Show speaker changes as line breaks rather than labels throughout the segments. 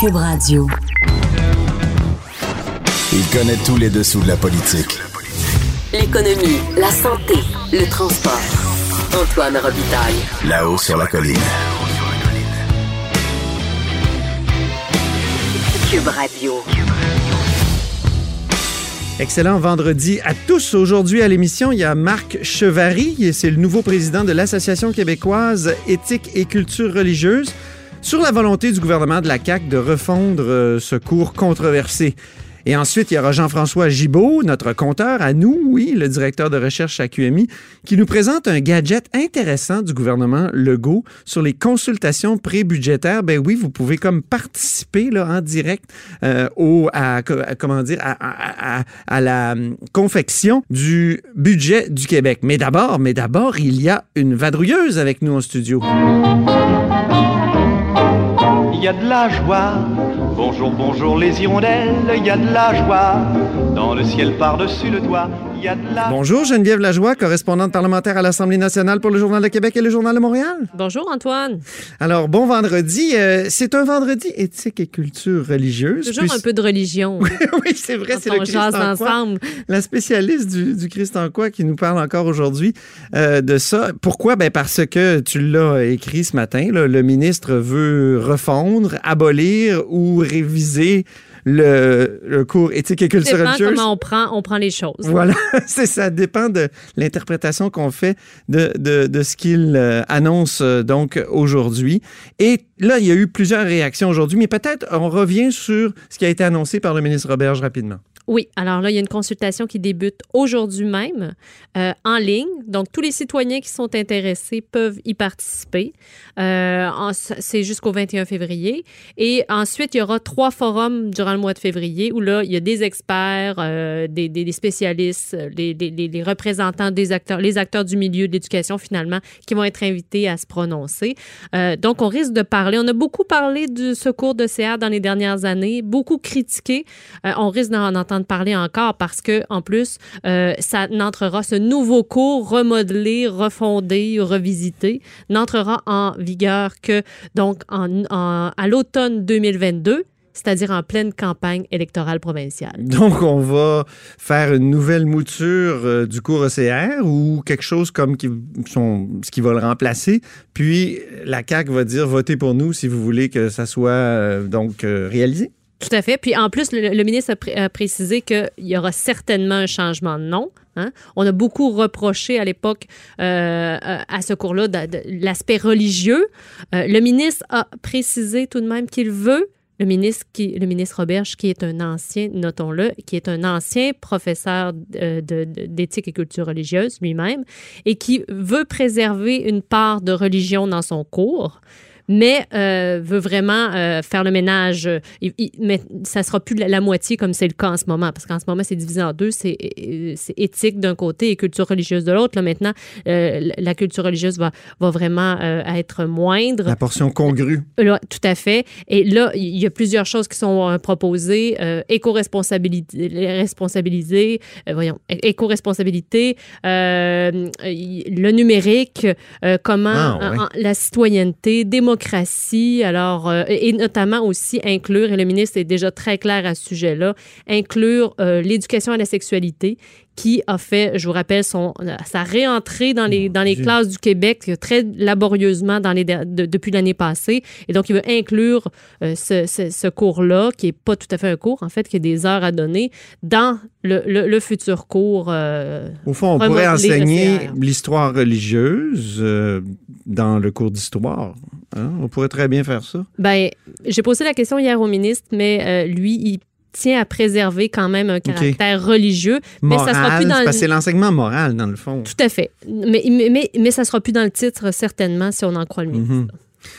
Cube Radio.
Il connaît tous les dessous de la politique.
L'économie, la santé, le transport. Antoine Robitaille.
Là-haut sur la colline.
Cube Radio.
Excellent vendredi à tous. Aujourd'hui à l'émission, il y a Marc Chevary, c'est le nouveau président de l'Association québécoise éthique et culture religieuse, sur la volonté du gouvernement de la CAQ de refondre euh, ce cours controversé. Et ensuite, il y aura Jean-François Gibault, notre compteur à nous, oui, le directeur de recherche à QMI, qui nous présente un gadget intéressant du gouvernement Legault sur les consultations pré-budgétaires. Ben oui, vous pouvez comme participer là, en direct euh, à, comment dire, la hum, confection du budget du Québec. Mais d'abord, mais d'abord, il y a une vadrouilleuse avec nous en studio.
Il y a de la joie Bonjour, bonjour les hirondelles, il y a de la joie. Dans le ciel par-dessus le toit, il y a de la...
Bonjour Geneviève Lajoie, correspondante parlementaire à l'Assemblée nationale pour le Journal de Québec et le Journal de Montréal.
Bonjour Antoine.
Alors, bon vendredi. Euh, c'est un vendredi éthique et culture religieuse.
Toujours
Puis-
un peu de religion.
oui, c'est vrai, c'est le Christ en quoi.
ensemble.
la spécialiste du, du Christ en quoi qui nous parle encore aujourd'hui euh, de ça. Pourquoi? Ben parce que tu l'as écrit ce matin, là, le ministre veut refondre, abolir ou réviser le, le cours éthique et
Ça
culture
dépend
religieuse.
comment on prend, on prend les choses.
Voilà, c'est ça dépend de l'interprétation qu'on fait de, de, de ce qu'il euh, annonce euh, donc aujourd'hui. Et là, il y a eu plusieurs réactions aujourd'hui, mais peut-être on revient sur ce qui a été annoncé par le ministre Roberge rapidement.
Oui, alors là, il y a une consultation qui débute aujourd'hui même euh, en ligne. Donc, tous les citoyens qui sont intéressés peuvent y participer. Euh, c'est jusqu'au 21 février. Et ensuite, il y aura trois forums durant le mois de février où là, il y a des experts, euh, des, spécialistes, les, représentants des acteurs, les acteurs du milieu de l'éducation finalement, qui vont être invités à se prononcer. Donc, on risque de parler. On a beaucoup parlé du secours de CA dans les dernières années, beaucoup critiqué. On risque d'en entendre parler encore parce que, en plus, euh, ça n'entrera, ce nouveau cours remodelé, refondé, revisité, n'entrera en vigueur que donc à l'automne 2022, c'est-à-dire en pleine campagne électorale provinciale.
Donc, on va faire une nouvelle mouture euh, du cours ECR ou quelque chose comme ce qui va le remplacer. Puis, la CAQ va dire votez pour nous si vous voulez que ça soit euh, donc réalisé.
Tout à fait. Puis en plus, le, ministre a, pré- a précisé qu'il y aura certainement un changement de nom. hein. On a beaucoup reproché à l'époque euh, à ce cours-là l'aspect religieux. Euh, le ministre a précisé tout de même qu'il veut. Le ministre, qui, qui est un ancien, notons-le, qui est un ancien professeur d'éthique et culture religieuse lui-même, et qui veut préserver une part de religion dans son cours mais euh, veut vraiment euh, faire le ménage. il- il- mais ça sera plus la, la moitié comme c'est le cas en ce moment, parce qu'en ce moment, c'est divisé en deux. C'est euh, c'est éthique d'un côté et culture religieuse de l'autre. Là, maintenant, euh, la culture religieuse va, va vraiment être moindre.
La portion congrue.
Là, tout à fait. Et là, il y a plusieurs choses qui sont proposées. Éco-responsabilité, responsabiliser, voyons, éco-responsabilité, le numérique, comment
Ah, ouais.
en- en- la citoyenneté, démocratie, alors, euh, et notamment aussi inclure, et le ministre est déjà très clair à ce sujet-là, inclure euh, l'éducation à la sexualité qui a fait, je vous rappelle, son, sa réentrée dans les, dans les
Dieu.
classes du Québec très laborieusement dans les, der- de- depuis l'année passée. Et donc, il veut inclure euh, ce, ce- ce cours-là, qui n'est pas tout à fait un cours, en fait, qui a des heures à donner, dans le, le- le futur cours. euh,
Au fond, on pourrait enseigner l'histoire religieuse euh, dans le cours d'histoire. Hein. On pourrait très bien faire ça.
Ben, j'ai posé la question hier au ministre, mais euh, lui, il tient à préserver quand même un caractère religieux. Mais ça sera
Moral,
plus dans le-
c'est l'enseignement moral, dans le fond.
Tout à fait. Mais, mais, mais, mais ça sera plus dans le titre, certainement, si on en croit le ministre.
Mhm.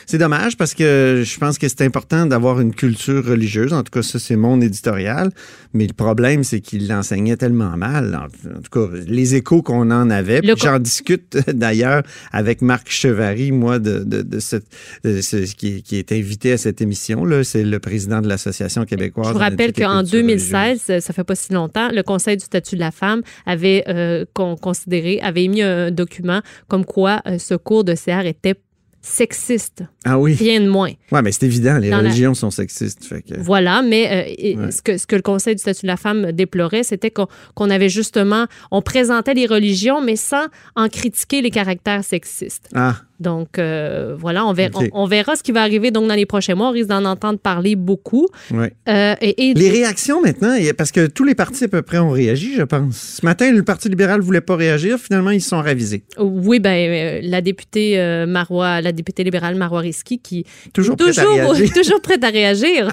C'est dommage parce que je pense que c'est important d'avoir une culture religieuse. En tout cas, ça, c'est mon éditorial. Mais le problème, c'est qu'il l'enseignait tellement mal. En, tout cas, les échos qu'on en avait. J'en discute d'ailleurs avec Marc Chevary, moi, de, de, de cette, de ce- qui, qui est invité à cette émission. C'est le président de l'Association québécoise.
Je vous rappelle qu'en
culture religieuse.
2016, ça fait pas si longtemps, le Conseil du statut de la femme avait euh, con- considéré, avait émis un document comme quoi euh, ce cours de CR était sexiste.
Ah oui.
Rien de moins.
Oui, mais c'est évident, les
Dans la-
religions sont sexistes. fait que-
Voilà, mais euh,
Ouais.
ce, que, ce que le Conseil du statut de la femme déplorait, c'était qu'on qu'on avait justement, on présentait les religions, mais sans en critiquer les caractères sexistes.
Ah,
Donc, euh, voilà, on verra, on, on verra ce qui va arriver donc dans les prochains mois. On risque d'en entendre parler beaucoup.
oui.
Euh, et, et-
Les réactions maintenant, parce que tous les partis à peu près ont réagi, je pense. Ce matin, le Parti libéral voulait pas réagir. Finalement, ils se sont ravisés.
Oui, ben euh, la députée euh, Marois, la députée libérale Marois Risky, qui
Toujours prête à réagir.
toujours prête à réagir,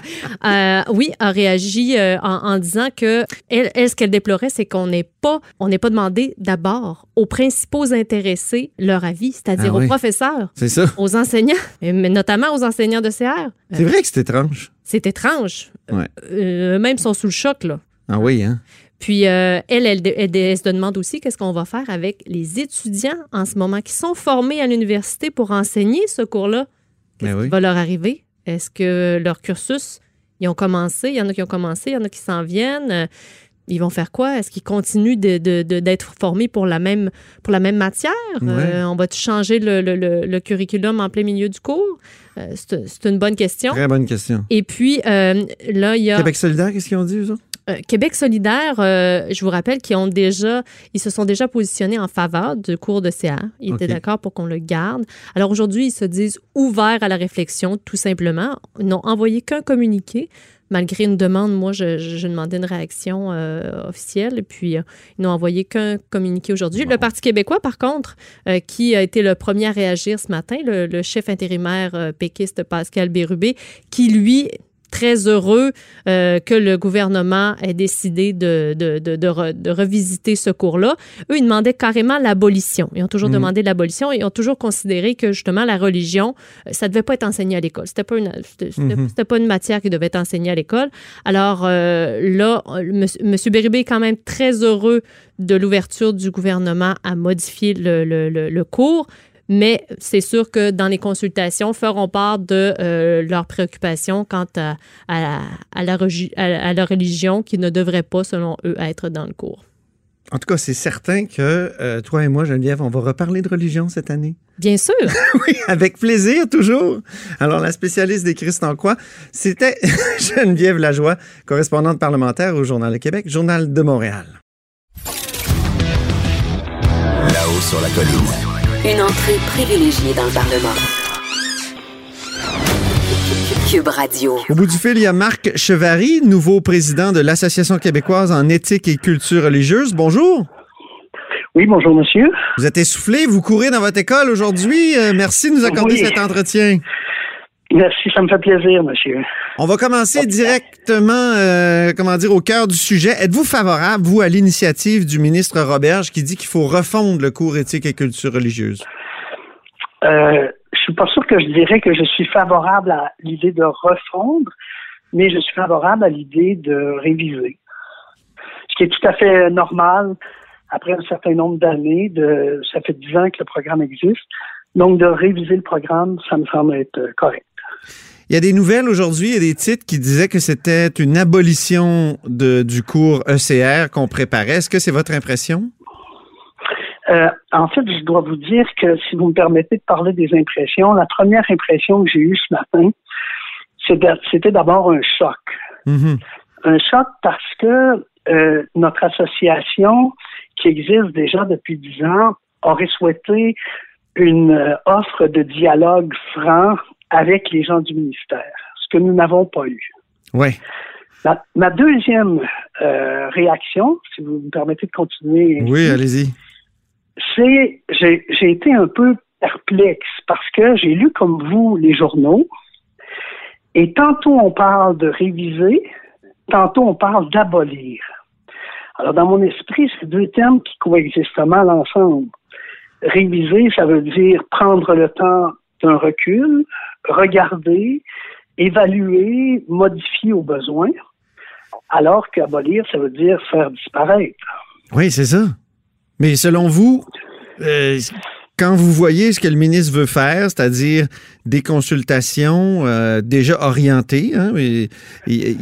oui, a réagi en, en disant que elle, elle, ce qu'elle déplorait, c'est qu'on n'ait pas, on n'est pas demandé d'abord aux principaux intéressés leur avis, c'est-à-dire
Ah oui.
aux professeurs,
C'est ça.
aux enseignants, mais notamment aux enseignants de CR.
C'est vrai que c'est étrange.
C'est étrange.
Ouais.
Euh, même sont sous le choc là.
Ah oui, hein?
Puis euh, elle, elle, elle- elle se demande aussi qu'est-ce qu'on va faire avec les étudiants en ce moment qui sont formés à l'université pour enseigner ce cours-là. Qu'est-ce
Ben oui.
qui va leur arriver? Est-ce que leur cursus, ils ont commencé? Il y en a qui ont commencé, il y en a qui s'en viennent. Ils vont faire quoi? Est-ce qu'ils continuent de- de- de- d'être formés pour la même, pour la même matière?
Ouais.
Euh, on va changer le, le- le- le curriculum en plein milieu du cours? Euh, c'est c'est une bonne question.
Très bonne question.
Et puis, euh, là, il y a...
Québec solidaire, qu'est-ce qu'ils ont dit, eux autres?
Euh, Québec solidaire, euh, je vous rappelle qu'ils ont déjà, ils se sont déjà positionnés en faveur du cours de CA. Ils étaient d'accord pour qu'on le garde. Alors aujourd'hui, ils se disent ouverts à la réflexion, tout simplement. Ils n'ont envoyé qu'un communiqué. Malgré une demande, moi, je, demandais une réaction euh, officielle, et puis euh, ils n'ont envoyé qu'un communiqué aujourd'hui. Le Parti québécois, par contre, euh, qui a été le premier à réagir ce matin, le, le chef intérimaire péquiste Pascal Bérubé, qui, lui, très heureux euh, que le gouvernement ait décidé de, de, de, de re- de revisiter ce cours-là. Eux, ils demandaient carrément l'abolition. Ils ont toujours
Mhm.
demandé l'abolition et ils ont toujours considéré que justement la religion, euh, ça devait pas être enseigné à l'école. C'était pas une, c'était, c'était-
Mhm.
c'était pas une matière qui devait être enseignée à l'école. Alors euh, là, monsieur Bérubé est quand même très heureux de l'ouverture du gouvernement à modifier le, le, le, le cours. Mais c'est sûr que dans les consultations, feront part de euh, leurs préoccupations quant à, à, la, à, la, regi- à la- à la religion qui ne devrait pas, selon eux, être dans le cours.
En tout cas, c'est certain que euh, toi et moi, Geneviève, on va reparler de religion cette année.
Bien sûr.
Oui, avec plaisir, toujours. Alors, la spécialiste des Christ en quoi, c'était Geneviève Lajoie, correspondante parlementaire au Journal de Québec, Journal de Montréal.
Là-haut sur la colline.
Une entrée privilégiée dans le Parlement. Cube Radio.
Au bout du fil, il y a Marc Chevary, nouveau président de l'Association québécoise en éthique et culture religieuse. Bonjour.
Oui, bonjour monsieur.
Vous êtes essoufflé, vous courez dans votre école aujourd'hui. Euh, merci de nous accorder
Oui.
cet entretien.
Merci, ça me fait plaisir, monsieur.
On va commencer directement, euh, comment dire, au cœur du sujet. Êtes-vous favorable, vous, à l'initiative du ministre Roberge qui dit qu'il faut refondre le cours éthique et culture religieuse?
Euh, je suis pas sûr que je dirais que je suis favorable à l'idée de refondre, mais je suis favorable à l'idée de réviser. Ce qui est tout à fait normal après un certain nombre d'années. De, ça fait dix ans que le programme existe. Donc, de réviser le programme, ça me semble être euh, correct.
Il y a des nouvelles aujourd'hui, il y a des titres qui disaient que c'était une abolition de, du cours ECR qu'on préparait. Est-ce que c'est votre impression?
Euh, en fait, je dois vous dire que si vous me permettez de parler des impressions, la première impression que j'ai eue ce matin, c'était d'abord un choc.
Mhm.
Un choc parce que euh, notre association, qui existe déjà depuis dix ans, aurait souhaité une euh, offre de dialogue franc avec les gens du ministère, ce que nous n'avons pas eu.
Ouais.
Ma, ma deuxième euh, réaction, si vous me permettez de continuer,
Oui, allez-y.
c'est j'ai j'ai été un peu perplexe parce que j'ai lu comme vous les journaux et tantôt on parle de réviser, tantôt on parle d'abolir. Alors dans mon esprit, c'est deux termes qui coexistent mal ensemble. Réviser, ça veut dire prendre le temps d'un recul, regarder, évaluer, modifier au besoin, alors qu'abolir, ça veut dire faire disparaître.
Oui, c'est ça. Mais selon vous, euh, quand vous voyez ce que le ministre veut faire, c'est-à-dire des consultations euh, déjà orientées, hein, il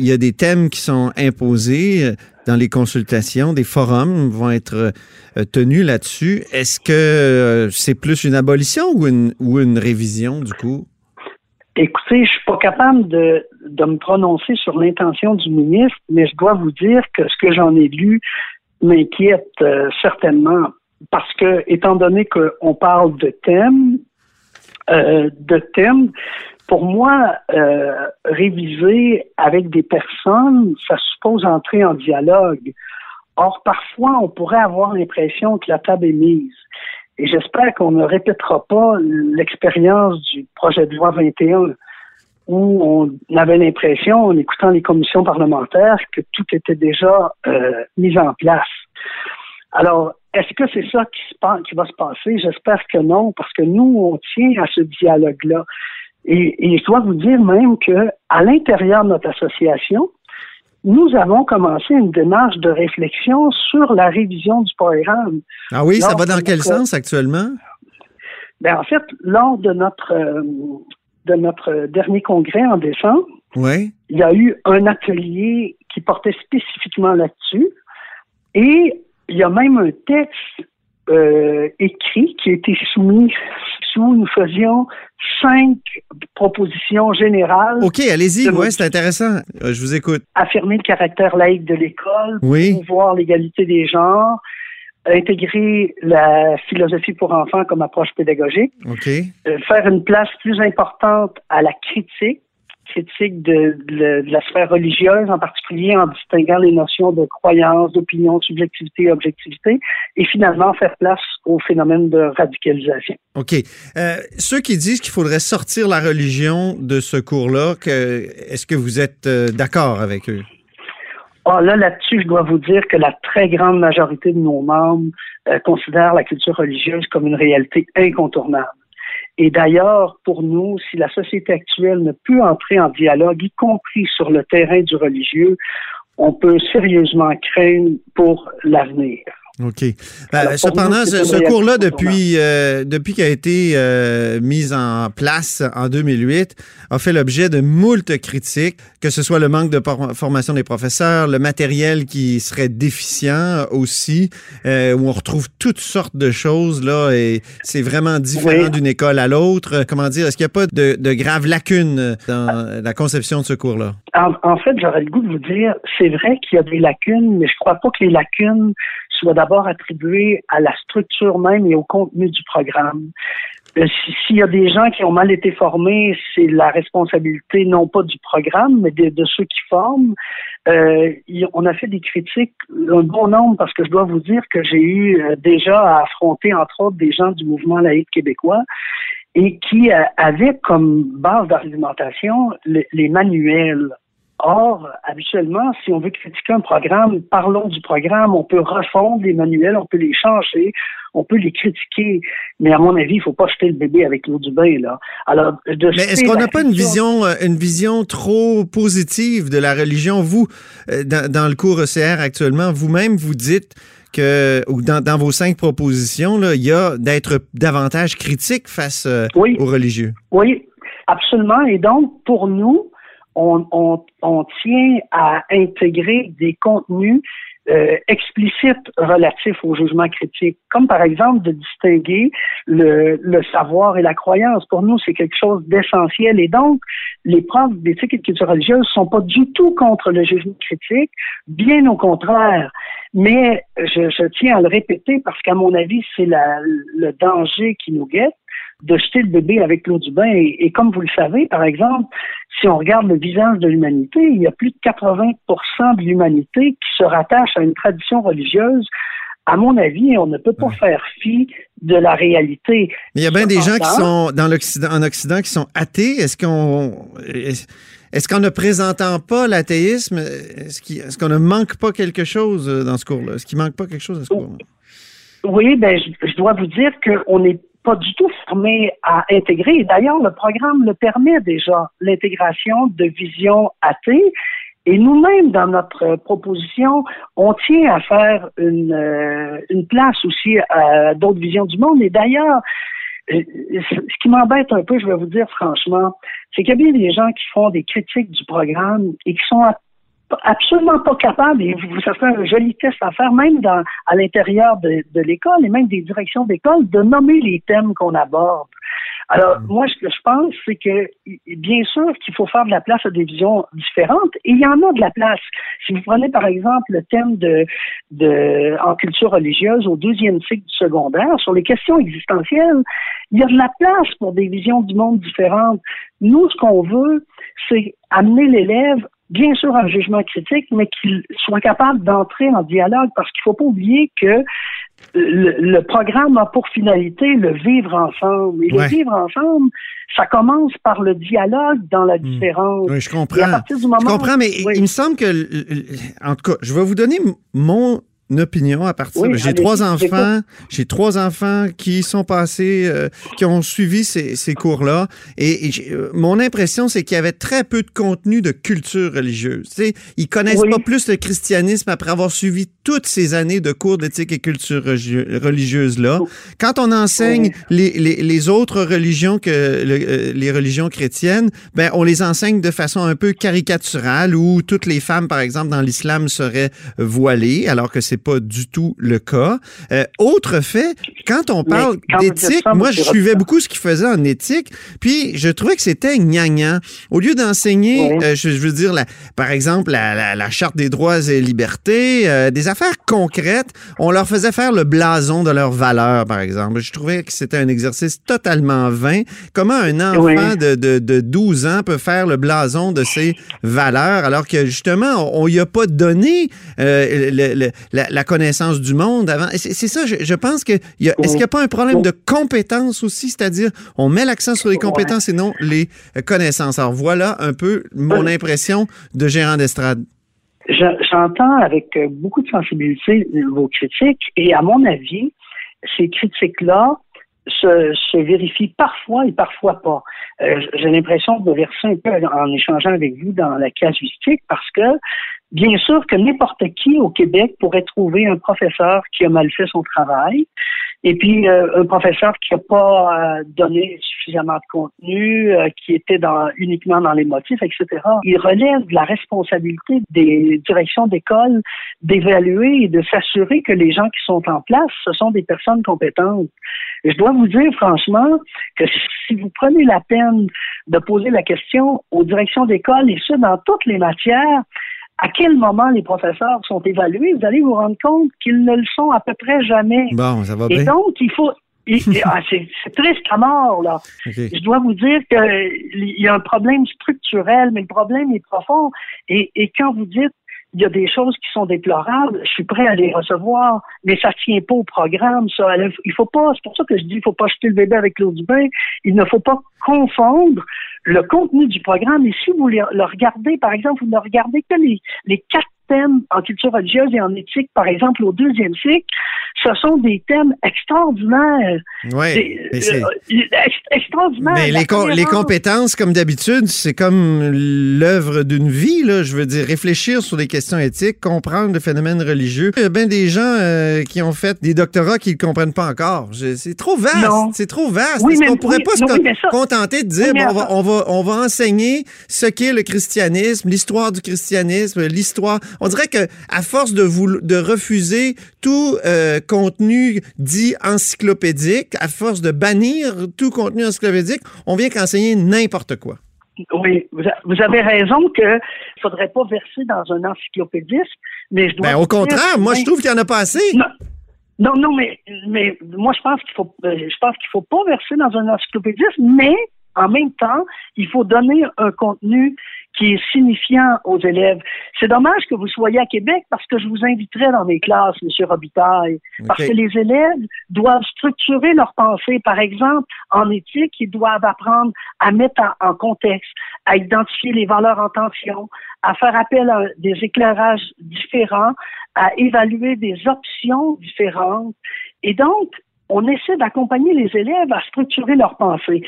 y a des thèmes qui sont imposés, euh, dans les consultations, des forums vont être euh, tenus là-dessus. Est-ce que euh, c'est plus une abolition ou une, révision du coup?
Écoutez, je suis pas capable de, me prononcer sur l'intention du ministre, mais je dois vous dire que ce que j'en ai lu m'inquiète euh, certainement parce que, étant donné qu'on parle de thèmes, de thèmes, pour moi, euh, réviser avec des personnes, ça suppose entrer en dialogue. Or, parfois, on pourrait avoir l'impression que la table est mise. Et j'espère qu'on ne répétera pas l'expérience du projet de loi 21 où on avait l'impression, en écoutant les commissions parlementaires, que tout était déjà euh, mis en place. Alors, est-ce que c'est ça qui, se qui va se passer? J'espère que non, parce que nous, on tient à ce dialogue-là. Et, et, je dois vous dire même que à l'intérieur de notre association, nous avons commencé une démarche de réflexion sur la révision du programme.
Ah oui, ça va dans quel sens actuellement?
Ben, en fait, lors de notre euh, de notre dernier congrès en décembre,
oui.
il y a eu un atelier qui portait spécifiquement là-dessus. Et il y a même un texte euh, écrit qui a été soumis sous nous faisions cinq propositions générales.
OK, allez-y, ouais, c'est intéressant. Euh, je vous écoute.
Affirmer le caractère laïque de l'école,
oui.
promouvoir l'égalité des genres, intégrer la philosophie pour enfants comme approche pédagogique,
OK.
euh, faire une place plus importante à la critique, critique de, de, de, la sphère religieuse, en particulier en distinguant les notions de croyance, d'opinion, subjectivité et objectivité, et finalement faire place au phénomène de radicalisation.
OK. Euh, ceux qui disent qu'il faudrait sortir la religion de ce cours-là, est-ce que vous êtes euh, d'accord avec eux?
Ah, là, là-dessus, je dois vous dire que la très grande majorité de nos membres euh, considèrent la culture religieuse comme une réalité incontournable. Et d'ailleurs, pour nous, si la société actuelle ne peut entrer en dialogue, y compris sur le terrain du religieux, on peut sérieusement craindre pour l'avenir.
OK. Ben, Alors, cependant, ce, ce cours-là, depuis, euh, depuis qu'il a été euh, mis en place en 2008, a fait l'objet de moult critiques, que ce soit le manque de formation des professeurs, le matériel qui serait déficient aussi, euh, où on retrouve toutes sortes de choses, là, et c'est vraiment différent oui. d'une école à l'autre. Comment dire, est-ce qu'il n'y a pas de, de, graves lacunes dans la conception de ce cours-là?
En, en, fait, j'aurais le goût de vous dire, c'est vrai qu'il y a des lacunes, mais je crois pas que les lacunes soient d'abord attribuées à la structure même et au contenu du programme. Euh, S'il y a des gens qui ont mal été formés, c'est la responsabilité non pas du programme, mais de, ceux qui forment. Euh, on a fait des critiques, un bon nombre, parce que je dois vous dire que j'ai eu euh, déjà à affronter, entre autres, des gens du mouvement laïque québécois et qui avaient comme base d'argumentation les manuels Or, habituellement, si on veut critiquer un programme, parlons du programme. On peut refondre les manuels, on peut les changer, on peut les critiquer. Mais à mon avis, il ne faut pas jeter le bébé avec l'eau du bain. Là. Alors, de
Mais est-ce qu'on n'a pas une vision, euh, une vision trop positive de la religion? Vous, euh, dans, dans le cours ECR actuellement, vous-même, vous dites que, ou dans, dans vos cinq propositions, là, il y a d'être davantage critique face euh,
oui.
aux religieux.
Oui, absolument. Et donc, pour nous, on, on, on, tient à intégrer des contenus euh, explicites relatifs au jugement critique, comme par exemple de distinguer le, le savoir et la croyance. Pour nous, c'est quelque chose d'essentiel. Et donc, les profs d'éthique et de culture religieuse sont pas du tout contre le jugement critique, bien au contraire. Mais je, je tiens à le répéter parce qu'à mon avis, c'est le danger qui nous guette de jeter le bébé avec l'eau du bain. Et, et, comme vous le savez, par exemple, si on regarde le visage de l'humanité, il y a plus de 80 de l'humanité qui se rattache à une tradition religieuse. À mon avis, on ne peut pas faire fi de la réalité.
Mais il y a bien des gens qui sont dans l'Occident, en Occident, qui sont athées. Est-ce qu'on, est-ce qu'en ne présentant pas l'athéisme, est-ce qu'on ne manque pas quelque chose dans ce cours-là? Est-ce qu'il manque pas quelque chose dans ce cours-là?
Oui, ben, je, je dois vous dire qu'on est pas du tout formé à intégrer. D'ailleurs, le programme le permet déjà, l'intégration de visions athées. Et nous-mêmes, dans notre proposition, on tient à faire une, euh, une place aussi à d'autres visions du monde. Et d'ailleurs, ce qui m'embête un peu, je vais vous dire franchement, c'est qu'il y a bien des gens qui font des critiques du programme et qui sont absolument pas capables, et vous, ça serait un joli test à faire, même dans, à l'intérieur de, de l'école et même des directions d'école, de nommer les thèmes qu'on aborde. Alors,
Mm.
moi, ce que je pense, c'est que, bien sûr qu'il faut faire de la place à des visions différentes, et il y en a de la place. Si vous prenez, par exemple, le thème de, de en culture religieuse au deuxième cycle du secondaire, sur les questions existentielles, il y a de la place pour des visions du monde différentes. Nous, ce qu'on veut, c'est amener l'élève bien sûr un jugement critique, mais qu'il soit capable d'entrer en dialogue, parce qu'il ne faut pas oublier que le, le, programme a pour finalité le vivre ensemble. Et
Ouais.
le vivre ensemble, ça commence par le dialogue dans la différence.
Oui, je
Et à
comprends.
partir du moment
Je comprends, mais
Oui.
il me semble que, en tout cas, je vais vous donner m- mon opinion à partir.
Oui,
J'ai trois enfants, j'ai trois enfants qui sont passés, euh, qui ont suivi ces, ces cours-là, et, euh, mon impression, c'est qu'il y avait très peu de contenu de culture religieuse. Tu sais, ils connaissent
Oui.
pas plus le christianisme après avoir suivi toutes ces années de cours d'éthique et culture religi- religieuse-là. Quand on enseigne les, les, les autres religions que le- euh, les religions chrétiennes, ben on les enseigne de façon un peu caricaturale où toutes les femmes, par exemple, dans l'islam seraient voilées, alors que c'est pas du tout le cas. Euh, autre fait, quand on parle d'éthique, moi je suivais beaucoup ce qu'ils faisaient en éthique, puis je trouvais que c'était gnangnan. Au lieu d'enseigner, euh, je, je veux dire, la, par exemple, la, la, la charte des droits et libertés, euh, des affaires concrètes, on leur faisait faire le blason de leurs valeurs, par exemple. Je trouvais que c'était un exercice totalement vain. Comment un enfant de, de, de 12 ans peut faire le blason de ses valeurs alors que justement, on n'y a pas donné euh, le- le- la, la connaissance du monde avant. C'est ça, je, je pense que il y a- est-ce qu'il n'y a pas un problème de compétence aussi, c'est-à-dire on met l'accent sur les compétences et non les euh, connaissances. Alors voilà un peu mon impression de gérant d'estrade.
Je- J'entends avec euh, beaucoup de sensibilité vos critiques et à mon avis, ces critiques-là se, se vérifient parfois et parfois pas. Euh, J'ai l'impression de verser un peu en échangeant avec vous dans la casuistique parce que bien sûr que n'importe qui au Québec pourrait trouver un professeur qui a mal fait son travail et puis euh, un professeur qui n'a pas euh, donné suffisamment de contenu, euh, qui était dans, uniquement dans les motifs, etc. Il relève de la responsabilité des directions d'école d'évaluer et de s'assurer que les gens qui sont en place, ce sont des personnes compétentes. Je dois vous dire franchement que si vous prenez la peine de poser la question aux directions d'école, et ce, dans toutes les matières, à quel moment les professeurs sont évalués, vous allez vous rendre compte qu'ils ne le sont à peu près jamais.
Bon, ça va
Et
bien.
donc, il faut. ah, c'est triste à mort, là. Je dois vous dire qu'il y a un problème structurel, mais le problème est profond. Et, et quand vous dites il y a des choses qui sont déplorables, je suis prêt à les recevoir, mais ça tient pas au programme, ça. Il faut pas, c'est pour ça que je dis, il faut pas jeter le bébé avec l'eau du bain. Il ne faut pas confondre le contenu du programme. Et si vous le le regardez, par exemple, vous ne regardez que les, les quatre thèmes en culture religieuse et en éthique, par exemple, au deuxième cycle, ce sont des thèmes extraordinaires.
Ouais,
Des-
mais c'est-
euh, ex- extraordinaires.
Mais
La
les, com- les
tolérance.
compétences, comme d'habitude, c'est comme l'œuvre d'une vie. Là. Je veux dire, réfléchir sur des questions éthiques, comprendre le phénomène religieux. Il y a bien des gens euh, qui ont fait des doctorats qui ne comprennent pas encore. C'est trop vaste. C'est trop vaste.
Oui,
Est-ce
mais-
qu'on pourrait
oui,
pas se
non, oui, ça-
contenter de dire,
Oui,
bon, on, va, on, va, on va enseigner ce qu'est le christianisme, l'histoire du christianisme, l'histoire. On dirait que à force de, vous, de refuser tout euh, contenu dit encyclopédique, à force de bannir tout contenu encyclopédique, on vient qu'enseigner n'importe quoi.
Oui, vous, avez raison que ne faudrait pas verser dans un encyclopédisme, mais je dois.
Ben, au contraire, moi, je trouve qu'il n'y en a pas assez.
Non. Non, non, mais, mais moi, je pense qu'il faut, euh, je pense qu'il faut pas verser dans un encyclopédisme, mais en même temps, il faut donner un contenu qui est signifiant aux élèves. C'est dommage que vous soyez à Québec parce que je vous inviterai dans mes classes, M. Robitaille, parce que les élèves doivent structurer leur pensée. Par exemple, en éthique, ils doivent apprendre à mettre en, en contexte, à identifier les valeurs en tension, à faire appel à des éclairages différents, à évaluer des options différentes. Et donc, on essaie d'accompagner les élèves à structurer leur pensée.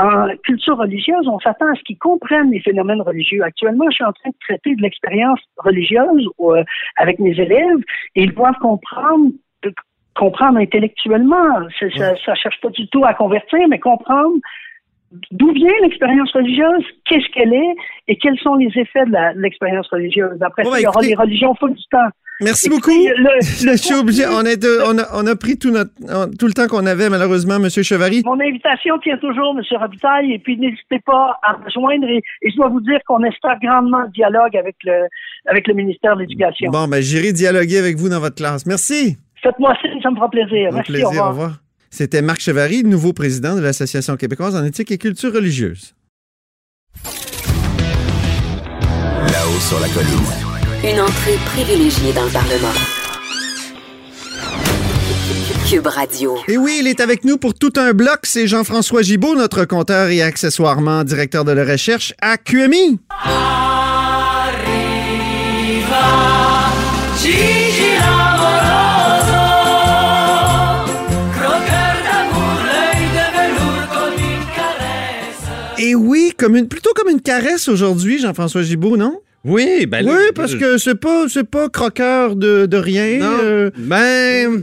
En culture religieuse, on s'attend à ce qu'ils comprennent les phénomènes religieux. Actuellement, je suis en train de traiter de l'expérience religieuse euh, avec mes élèves et ils doivent comprendre comprendre intellectuellement. Ça, ça cherche pas du tout à convertir, mais comprendre d'où vient l'expérience religieuse, qu'est-ce qu'elle est et quels sont les effets de l'expérience religieuse. Après ça,
ben,
il y aura
écoutez-
les religions full du temps.
Merci beaucoup.
le-
Je suis obligé. On, est de- on, a, on a pris tout, notre, tout le temps qu'on avait, malheureusement, M. Chevary.
Mon invitation tient toujours, M. Robitaille, et puis n'hésitez pas à me joindre. Et, et je dois vous dire qu'on espère grandement le dialogue avec le, avec le ministère de l'Éducation.
Bon, ben, j'irai dialoguer avec vous dans votre classe. Merci.
Faites-moi signe, ça me fera plaisir. Merci,
plaisir.
au revoir.
Au revoir. C'était Marc Chevary, nouveau président de l'Association québécoise en éthique et culture religieuse.
Là-haut sur la colline.
Une entrée privilégiée dans le Parlement. Cube Radio.
Et oui, il est avec nous pour tout un bloc. C'est Jean-François Gibault, notre compteur et accessoirement directeur de la recherche à QMI. Et oui, comme une, plutôt comme une caresse aujourd'hui, Jean-François Gibault, non?
Oui, ben
oui,
là,
parce
je-
que c'est pas, c'est pas croqueur de, de rien.
Non,
euh,
ben.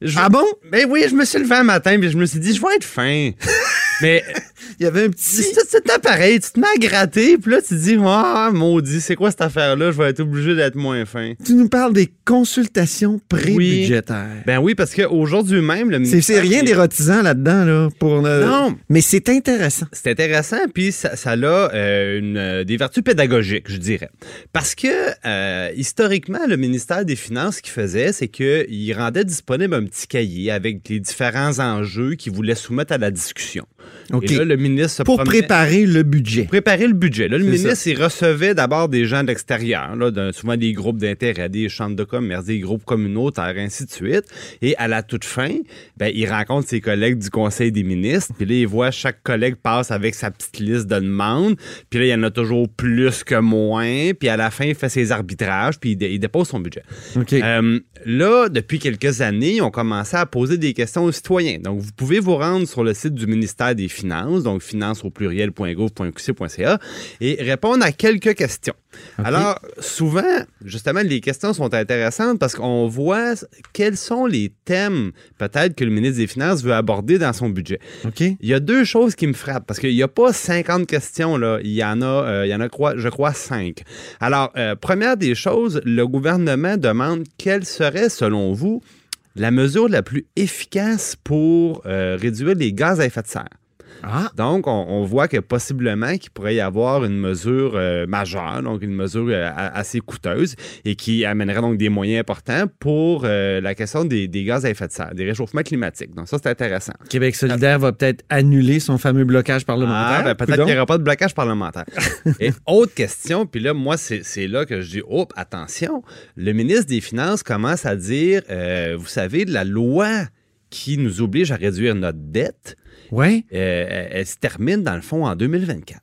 je-
Ah bon?
Ben oui, je me suis levé un matin puis je me suis dit, je vais être fin. Mais
Il y avait un petit.
c'est c'est pareil, tu te mets à gratter, puis là, tu te dis, ah, maudit, c'est quoi cette affaire-là? Je vais être obligé d'être moins fin.
Tu nous parles des consultations pré-budgétaires.
Ben oui, parce qu'aujourd'hui même, le
C'est, rien d'érotisant là-dedans, là, pour euh,
Non.
Mais c'est intéressant.
C'est intéressant, puis ça, ça a euh, une, euh, des vertus pédagogiques, je dirais. Parce que, euh, historiquement, le ministère des Finances, ce qu'il faisait, c'est qu'il rendait disponible un petit cahier avec les différents enjeux qu'il voulait soumettre à la discussion.
OK.
Et là, le ministre se
Pour
promenait-
préparer le budget.
préparer le budget. Là, le ministre, il recevait d'abord des gens de l'extérieur, souvent des groupes d'intérêt, des chambres de commerce, des groupes communautaires, ainsi de suite. Et à la toute fin, ben, il rencontre ses collègues du Conseil des ministres. Puis là, il voit chaque collègue passe avec sa petite liste de demandes. Puis là, il y en a toujours plus que moins. Puis à la fin, il fait ses arbitrages, puis il, dé- il dépose son budget.
OK.
Euh, là, depuis quelques années, on commençait à poser des questions aux citoyens. Donc, vous pouvez vous rendre sur le site du ministère des Finances, donc finance au pluriel.gouv.qc.ca, et répondre à quelques questions. Alors, souvent, justement, les questions sont intéressantes parce qu'on voit quels sont les thèmes, peut-être, que le ministre des Finances veut aborder dans son budget.
OK.
Il y a deux choses qui me frappent parce qu'il n'y a pas 50 questions, là. Il y en a, euh, il y en a je crois, 5. Alors, euh, première des choses, le gouvernement demande quelle serait, selon vous, la mesure la plus efficace pour euh, réduire les gaz à effet de serre.
Ah.
Donc, on, on voit que possiblement qu'il pourrait y avoir une mesure euh, majeure, donc une mesure euh, a- assez coûteuse et qui amènerait donc des moyens importants pour euh, la question des, des gaz à effet de serre, des réchauffements climatiques. Donc, ça, c'est intéressant.
Québec solidaire va peut-être annuler son fameux blocage parlementaire.
Ah, ben, peut-être qu'il n'y aura pas de blocage parlementaire. Et autre question, puis là, moi, c'est là que je dis, oh, attention, le ministre des Finances commence à dire, vous savez, la loi qui nous oblige à réduire notre dette,
Ouais.
euh, elle, elle se termine, dans le fond, en 2024.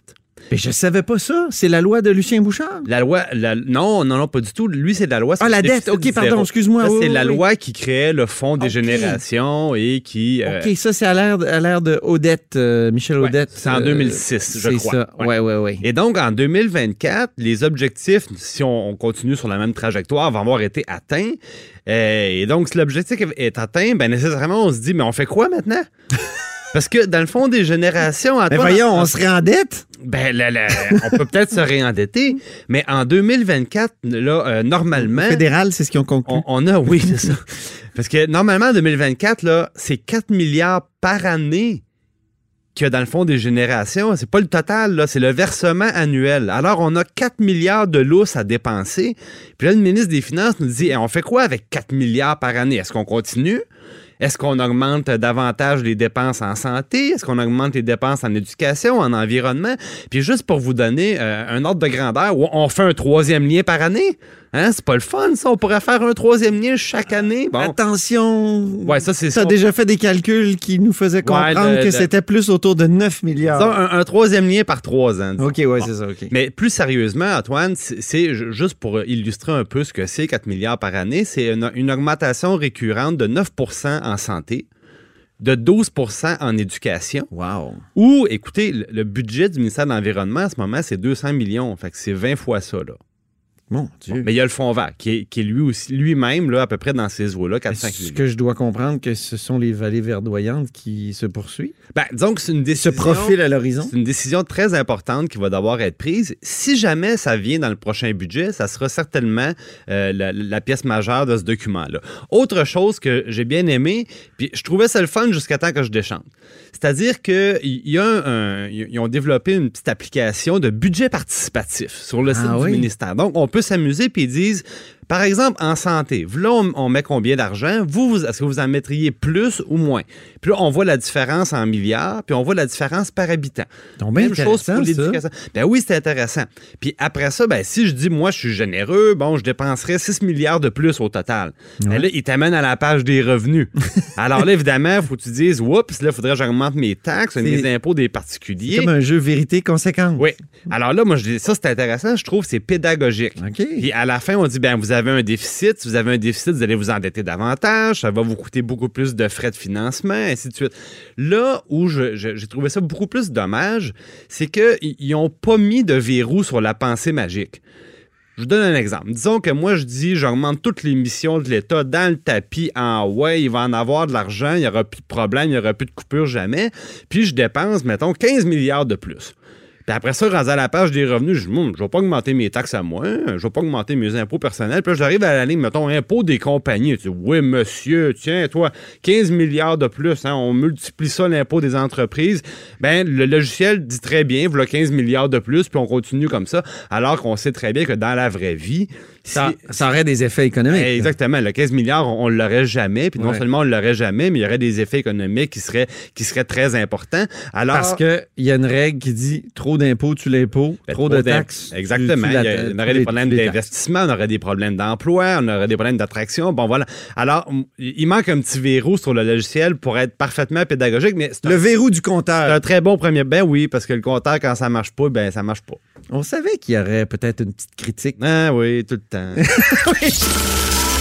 Mais je savais pas ça. C'est la loi de Lucien Bouchard.
La loi, la- non, non, non, pas du tout. Lui, c'est la loi.
Ah, la dette. OK, pardon, excuse-moi. Oui,
c'est
oui,
la
oui.
loi qui créait le fonds des générations et qui. euh,
OK, ça, c'est à l'ère à l'ère de Odette, euh, Michel
Ouais,
Odette.
c'est en
euh,
2006, je
c'est
crois.
ça.
Ouais.
Ouais, ouais, ouais.
Et donc, en 2024, les objectifs, si on, on continue sur la même trajectoire, vont avoir été atteints. Euh, et donc, si l'objectif est atteint, ben nécessairement, on se dit, mais on fait quoi maintenant? Parce que dans le fond des générations,
Mais
Antoine,
voyons,
en-
on serait en dette?
ben, là, là, on peut peut-être se réendetter, mais en 2024, là, euh, normalement,
Fédéral, c'est ce qu'ils ont conclu.
on, on a, oui, c'est ça. Parce que normalement, en 2024, là, c'est 4 milliards par année a dans le fond des générations. C'est pas le total, là, c'est le versement annuel. Alors, on a 4 milliards de lousses à dépenser. Puis là, le ministre des Finances nous dit, Eh, on fait quoi avec 4 milliards par année? Est-ce qu'on continue? Est-ce qu'on augmente davantage les dépenses en santé? Est-ce qu'on augmente les dépenses en éducation, en environnement? Puis juste pour vous donner euh, un ordre de grandeur, on fait un troisième lien par année? Hein? C'est pas le fun, ça. On pourrait faire un troisième lien chaque année. Bon.
Attention.
Ouais, ça, c'est
déjà fait des calculs qui nous faisaient comprendre
le-
que
le-
c'était plus autour de 9 milliards.
Disons, un, un troisième lien par trois ans. disons.
OK, ouais,
Bon.
c'est ça.
Mais plus sérieusement, Antoine, c'est c'est ju- juste pour illustrer un peu ce que c'est 4 milliards par année, c'est une, une augmentation récurrente de 9% en santé, de 12% en éducation.
Wow.
Ou, écoutez, le, le budget du ministère de l'Environnement en ce moment, c'est 200 millions. Fait que c'est 20 fois ça, là.
Mon Dieu.
Mais il y a le fonds vert, qui est, qui est lui aussi, lui-même, là, à peu près dans ces eaux-là, 4-5
Est-ce que je dois comprendre que ce sont les vallées verdoyantes qui se poursuivent?
Ben, disons que c'est une
Se
décision.
profilent à l'horizon?
C'est une décision très importante qui va devoir être prise. Si jamais ça vient dans le prochain budget, ça sera certainement euh, la, la pièce majeure de ce document-là. Autre chose que j'ai bien aimé, puis je trouvais ça le fun jusqu'à temps que je déchante. C'est-à-dire qu'il y un, ont développé une petite application de budget participatif sur le site
Ah
du
oui?
ministère. Donc, on peut s'amuser puis ils disent, par exemple, en santé, là, on, on met combien d'argent? Vous, vous- est-ce que vous en mettriez plus ou moins? Puis là, on voit la différence en milliards, puis on voit la différence par habitant.
Donc,
Même chose pour l'éducation. Ben oui, c'est intéressant. Puis après ça, ben si je dis, moi, je suis généreux, bon, je dépenserais 6 milliards de plus au total. Ben là, il t'amène à la page des revenus. Alors là, évidemment, il faut que tu dises, oups, là, il faudrait que j'augmente mes taxes,
C'est-
mes impôts des
C'est
particuliers.
comme un jeu vérité conséquent.
Oui. Alors là, moi, je dis, ça, c'est intéressant. Je trouve que c'est pédagogique.
OK.
Puis à la fin, on dit, ben vous avez un déficit. Si vous avez un déficit, vous allez vous endetter davantage. Ça va vous coûter beaucoup plus de frais de financement, ainsi de suite. Là où j'ai trouvé ça beaucoup plus dommage, c'est qu'ils n'ont pas mis de verrou sur la pensée magique. Je vous donne un exemple. Disons que moi, je dis, j'augmente toutes les missions de l'État dans le tapis en ouais, il va en avoir de l'argent, il n'y aura plus de problème, il n'y aura plus de coupure jamais. Puis je dépense, mettons, 15 milliards de plus. Puis après ça, rendu à la page des revenus, je dis, je vais pas augmenter mes taxes à moi, je vais pas augmenter mes impôts personnels. Puis là, j'arrive à la ligne, mettons, impôts des compagnies. Tu dis, oui, monsieur, tiens, toi, 15 milliards de plus, hein, on multiplie ça, l'impôt des entreprises. Ben, le logiciel dit très bien, voilà 15 milliards de plus, puis on continue comme ça, alors qu'on sait très bien que dans la vraie vie,
Ça, ça aurait des effets économiques.
eh, Exactement. Le 15 milliards, on, on l'aurait jamais. Puis non
Ouais.
seulement on l'aurait jamais, mais il y aurait des effets économiques qui seraient, qui seraient très importants. Alors,
Parce qu'il y a une règle qui dit trop d'impôts, tu l'impôt,
Ben,
trop de taxes. tu-
Exactement.
tu
Il y a-
la-
on aurait des problèmes d'investissement, on aurait des problèmes d'emploi, on aurait des problèmes d'attraction. Bon, voilà. Alors, il manque un petit verrou sur le logiciel pour être parfaitement pédagogique, mais c'est un,
Le verrou du
c'est
compteur.
un très bon premier. Ben oui, parce que le compteur, quand ça marche pas, ben ça marche pas.
On savait qu'il y aurait peut-être une petite critique.
Ah oui, tout le temps.